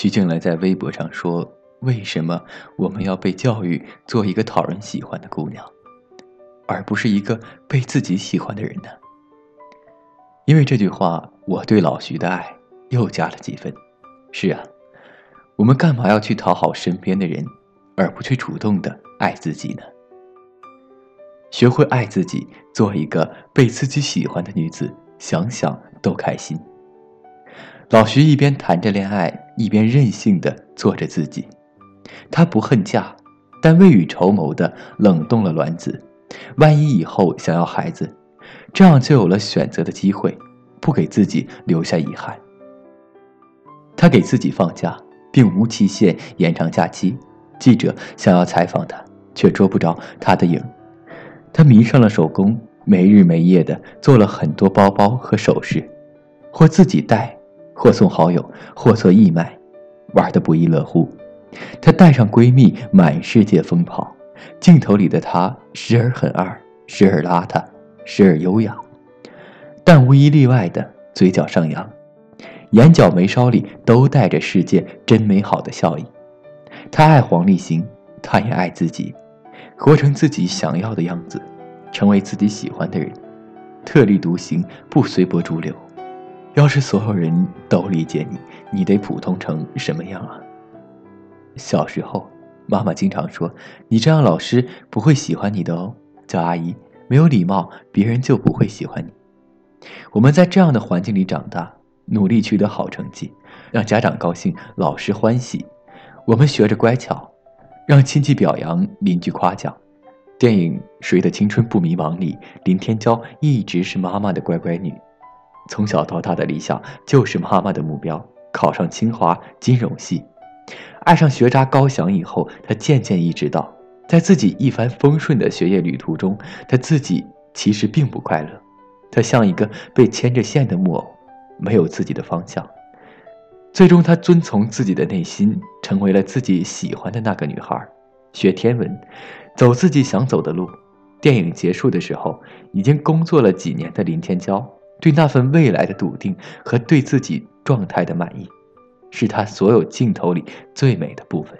徐静蕾在微博上说：“为什么我们要被教育做一个讨人喜欢的姑娘，而不是一个被自己喜欢的人呢？”因为这句话，我对老徐的爱又加了几分。是啊，我们干嘛要去讨好身边的人，而不去主动的爱自己呢？学会爱自己，做一个被自己喜欢的女子，想想都开心。老徐一边谈着恋爱，一边任性的做着自己。他不恨嫁，但未雨绸缪的冷冻了卵子。万一以后想要孩子，这样就有了选择的机会，不给自己留下遗憾。他给自己放假，并无期限延长假期。记者想要采访他，却捉不着他的影。他迷上了手工，没日没夜的做了很多包包和首饰，或自己戴。或送好友，或做义卖，玩得不亦乐乎。她带上闺蜜满世界疯跑，镜头里的她时而很二，时而邋遢，时而优雅，但无一例外的嘴角上扬，眼角眉梢里都带着世界真美好的笑意。她爱黄立行，她也爱自己，活成自己想要的样子，成为自己喜欢的人，特立独行，不随波逐流。要是所有人都理解你，你得普通成什么样啊？小时候，妈妈经常说：“你这样，老师不会喜欢你的哦。”叫阿姨没有礼貌，别人就不会喜欢你。我们在这样的环境里长大，努力取得好成绩，让家长高兴，老师欢喜。我们学着乖巧，让亲戚表扬，邻居夸奖。电影《谁的青春不迷茫》里，林天骄一直是妈妈的乖乖女。从小到大的理想就是妈妈的目标，考上清华金融系。爱上学渣高翔以后，他渐渐意识到，在自己一帆风顺的学业旅途中，他自己其实并不快乐。他像一个被牵着线的木偶，没有自己的方向。最终，他遵从自己的内心，成为了自己喜欢的那个女孩，学天文，走自己想走的路。电影结束的时候，已经工作了几年的林天骄。对那份未来的笃定和对自己状态的满意，是他所有镜头里最美的部分。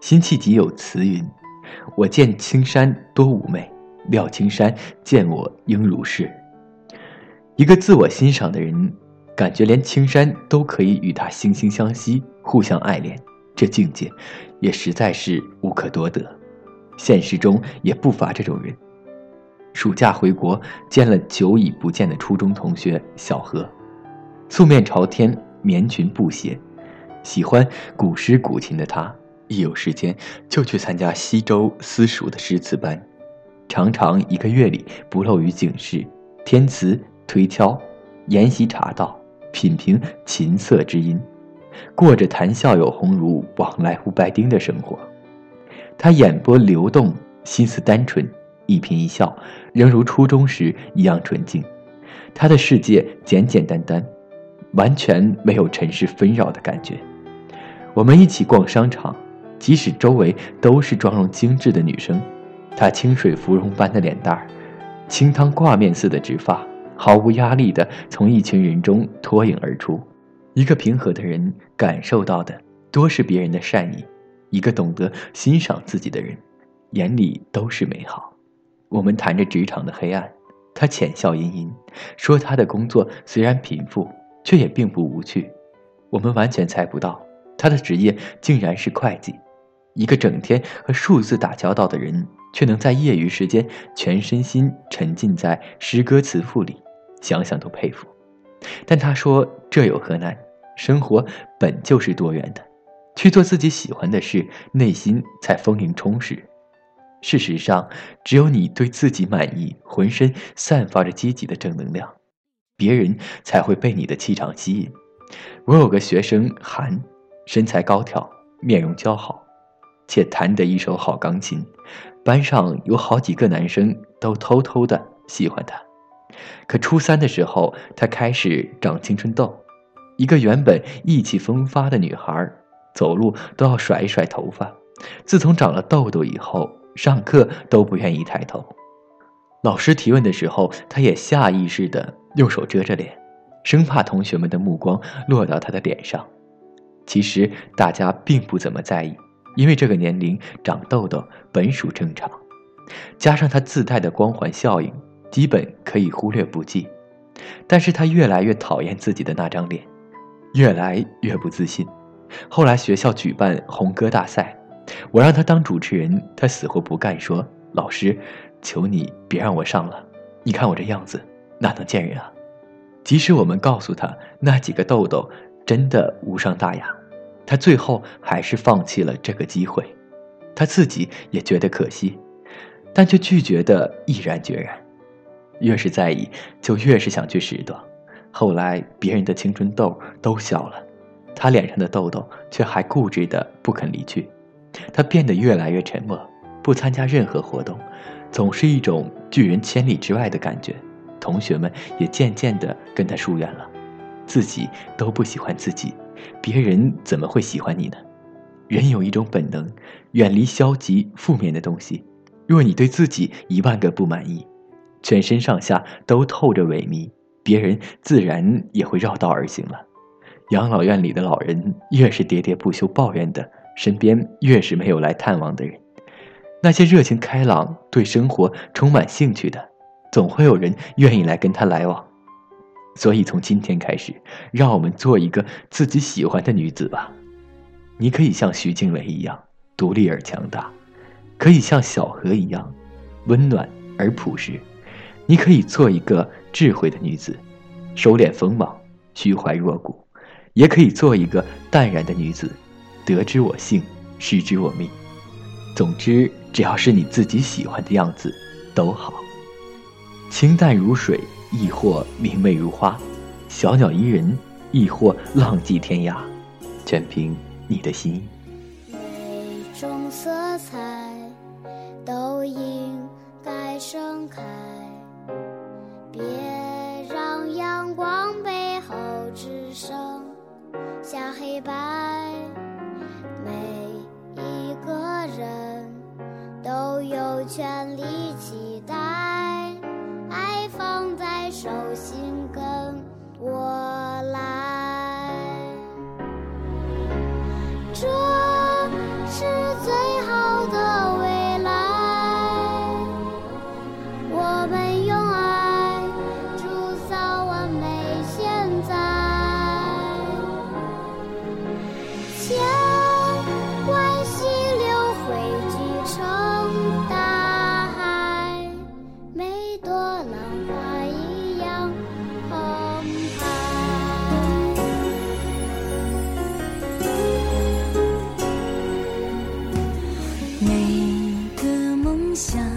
辛弃疾有词云：“我见青山多妩媚，料青山见我应如是。”一个自我欣赏的人，感觉连青山都可以与他惺惺相惜，互相爱恋，这境界也实在是无可多得。现实中也不乏这种人。暑假回国，见了久已不见的初中同学小何，素面朝天，棉裙布鞋，喜欢古诗古琴的他，一有时间就去参加西周私塾的诗词班，常常一个月里不漏于警示、填词、推敲、研习茶道、品评琴瑟之音，过着谈笑有鸿儒，往来无白丁的生活。他眼波流动，心思单纯。一颦一笑，仍如初中时一样纯净。他的世界简简单单，完全没有尘世纷扰的感觉。我们一起逛商场，即使周围都是妆容精致的女生，他清水芙蓉般的脸蛋儿，清汤挂面似的直发，毫无压力地从一群人中脱颖而出。一个平和的人感受到的多是别人的善意，一个懂得欣赏自己的人，眼里都是美好。我们谈着职场的黑暗，他浅笑吟吟，说他的工作虽然贫富，却也并不无趣。我们完全猜不到，他的职业竟然是会计。一个整天和数字打交道的人，却能在业余时间全身心沉浸在诗歌词赋里，想想都佩服。但他说这有何难？生活本就是多元的，去做自己喜欢的事，内心才丰盈充实。事实上，只有你对自己满意，浑身散发着积极的正能量，别人才会被你的气场吸引。我有个学生韩，身材高挑，面容姣好，且弹得一手好钢琴，班上有好几个男生都偷偷的喜欢他。可初三的时候，他开始长青春痘，一个原本意气风发的女孩，走路都要甩一甩头发。自从长了痘痘以后，上课都不愿意抬头，老师提问的时候，他也下意识地用手遮着脸，生怕同学们的目光落到他的脸上。其实大家并不怎么在意，因为这个年龄长痘痘本属正常，加上它自带的光环效应，基本可以忽略不计。但是他越来越讨厌自己的那张脸，越来越不自信。后来学校举办红歌大赛，我让他当主持人，他死活不干，说：“老师，求你别让我上了，你看我这样子，哪能见人啊？”即使我们告诉他那几个痘痘真的无伤大雅，他最后还是放弃了这个机会。他自己也觉得可惜，但却拒绝的毅然决然。越是在意，就越是想去拾掇。后来别人的青春痘都消了，他脸上的痘痘却还固执的不肯离去。他变得越来越沉默，不参加任何活动，总是一种拒人千里之外的感觉。同学们也渐渐的跟他疏远了，自己都不喜欢自己，别人怎么会喜欢你呢？人有一种本能，远离消极负面的东西。若你对自己一万个不满意。全身上下都透着萎靡，别人自然也会绕道而行了。养老院里的老人越是喋喋不休抱怨的，身边越是没有来探望的人。那些热情开朗、对生活充满兴趣的，总会有人愿意来跟他来往。所以从今天开始，让我们做一个自己喜欢的女子吧。你可以像徐静蕾一样独立而强大，可以像小河一样温暖而朴实。你可以做一个智慧的女子，收敛锋芒，虚怀若谷；也可以做一个淡然的女子，得之我幸，失之我命。总之，只要是你自己喜欢的样子，都好。清淡如水，亦或明媚如花；小鸟依人，亦或浪迹天涯，全凭你的心。每种色彩都应该盛开。别让阳光背后只剩下黑白，都有权利期待，爱放在手心跟我想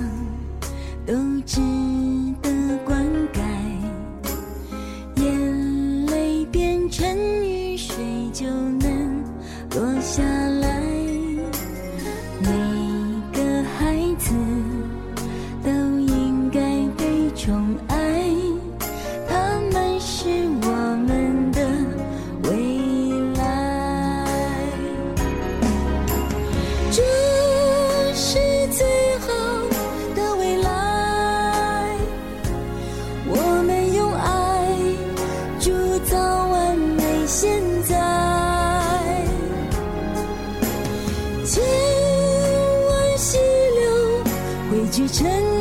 成